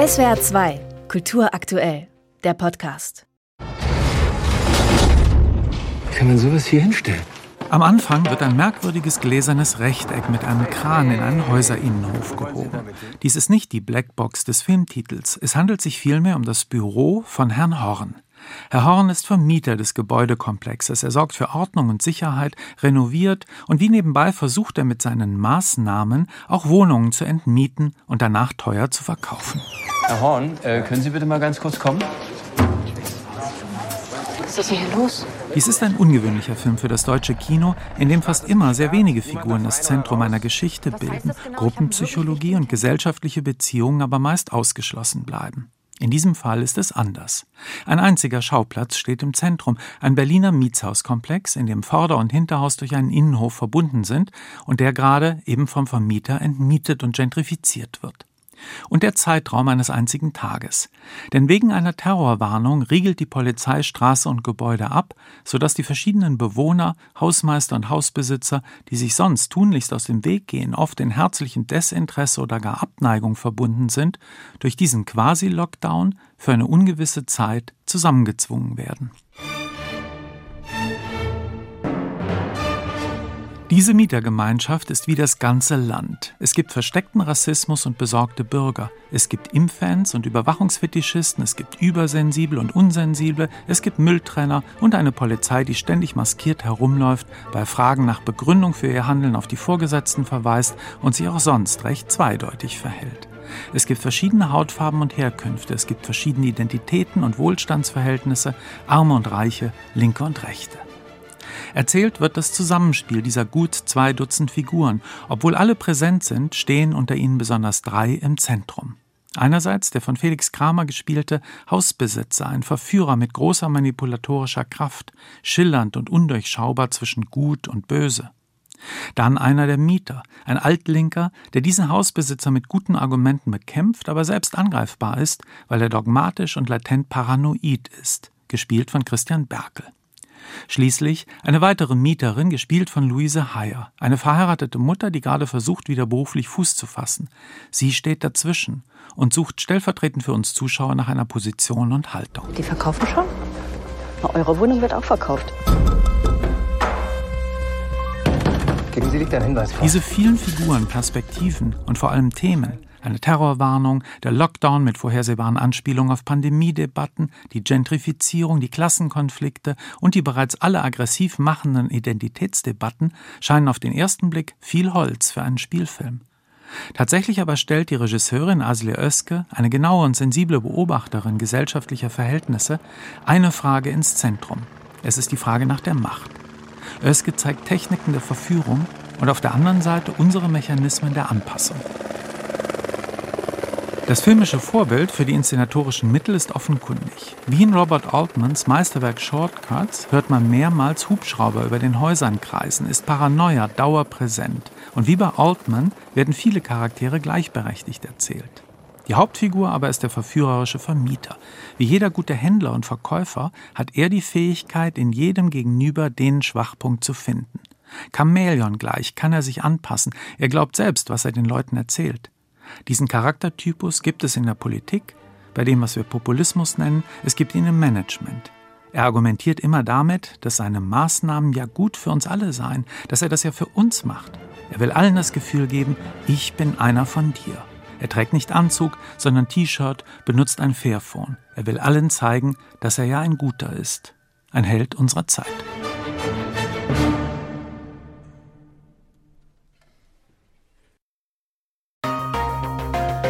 SWR 2, Kultur aktuell, der Podcast. Kann man sowas hier hinstellen? Am Anfang wird ein merkwürdiges gläsernes Rechteck mit einem Kran in einen Häuserinnenhof gehoben. Dies ist nicht die Blackbox des Filmtitels. Es handelt sich vielmehr um das Büro von Herrn Horn. Herr Horn ist Vermieter des Gebäudekomplexes. Er sorgt für Ordnung und Sicherheit, renoviert und wie nebenbei versucht er mit seinen Maßnahmen auch Wohnungen zu entmieten und danach teuer zu verkaufen. Herr Horn, äh, können Sie bitte mal ganz kurz kommen? Was ist denn hier los? Dies ist ein ungewöhnlicher Film für das deutsche Kino, in dem fast immer sehr wenige Figuren das Zentrum einer Geschichte bilden, Gruppenpsychologie und gesellschaftliche Beziehungen aber meist ausgeschlossen bleiben. In diesem Fall ist es anders. Ein einziger Schauplatz steht im Zentrum, ein Berliner Mietshauskomplex, in dem Vorder- und Hinterhaus durch einen Innenhof verbunden sind und der gerade eben vom Vermieter entmietet und gentrifiziert wird und der Zeitraum eines einzigen Tages. Denn wegen einer Terrorwarnung riegelt die Polizei Straße und Gebäude ab, sodass die verschiedenen Bewohner, Hausmeister und Hausbesitzer, die sich sonst tunlichst aus dem Weg gehen, oft in herzlichem Desinteresse oder gar Abneigung verbunden sind, durch diesen Quasi-Lockdown für eine ungewisse Zeit zusammengezwungen werden. Diese Mietergemeinschaft ist wie das ganze Land. Es gibt versteckten Rassismus und besorgte Bürger. Es gibt Impfans und Überwachungsfetischisten. Es gibt Übersensible und Unsensible. Es gibt Mülltrenner und eine Polizei, die ständig maskiert herumläuft, bei Fragen nach Begründung für ihr Handeln auf die Vorgesetzten verweist und sich auch sonst recht zweideutig verhält. Es gibt verschiedene Hautfarben und Herkünfte. Es gibt verschiedene Identitäten und Wohlstandsverhältnisse, Arme und Reiche, Linke und Rechte. Erzählt wird das Zusammenspiel dieser gut zwei Dutzend Figuren. Obwohl alle präsent sind, stehen unter ihnen besonders drei im Zentrum. Einerseits der von Felix Kramer gespielte Hausbesitzer, ein Verführer mit großer manipulatorischer Kraft, schillernd und undurchschaubar zwischen Gut und Böse. Dann einer der Mieter, ein Altlinker, der diesen Hausbesitzer mit guten Argumenten bekämpft, aber selbst angreifbar ist, weil er dogmatisch und latent paranoid ist, gespielt von Christian Berkel. Schließlich eine weitere Mieterin, gespielt von Luise Heyer, eine verheiratete Mutter, die gerade versucht, wieder beruflich Fuß zu fassen. Sie steht dazwischen und sucht stellvertretend für uns Zuschauer nach einer Position und Haltung. Die verkaufen schon? Eure Wohnung wird auch verkauft. Geben Sie Licht einen Hinweis vor. Diese vielen Figuren, Perspektiven und vor allem Themen eine Terrorwarnung, der Lockdown mit vorhersehbaren Anspielungen auf Pandemiedebatten, die Gentrifizierung, die Klassenkonflikte und die bereits alle aggressiv machenden Identitätsdebatten scheinen auf den ersten Blick viel Holz für einen Spielfilm. Tatsächlich aber stellt die Regisseurin Asle Oeske, eine genaue und sensible Beobachterin gesellschaftlicher Verhältnisse, eine Frage ins Zentrum. Es ist die Frage nach der Macht. Oeske zeigt Techniken der Verführung und auf der anderen Seite unsere Mechanismen der Anpassung. Das filmische Vorbild für die inszenatorischen Mittel ist offenkundig. Wie in Robert Altmans Meisterwerk Shortcuts hört man mehrmals Hubschrauber über den Häusern kreisen, ist Paranoia dauerpräsent. Und wie bei Altman werden viele Charaktere gleichberechtigt erzählt. Die Hauptfigur aber ist der verführerische Vermieter. Wie jeder gute Händler und Verkäufer hat er die Fähigkeit, in jedem Gegenüber den Schwachpunkt zu finden. Chamäleon gleich kann er sich anpassen. Er glaubt selbst, was er den Leuten erzählt. Diesen Charaktertypus gibt es in der Politik, bei dem, was wir Populismus nennen, es gibt ihn im Management. Er argumentiert immer damit, dass seine Maßnahmen ja gut für uns alle seien, dass er das ja für uns macht. Er will allen das Gefühl geben, ich bin einer von dir. Er trägt nicht Anzug, sondern T-Shirt, benutzt ein Fairphone. Er will allen zeigen, dass er ja ein Guter ist. Ein Held unserer Zeit.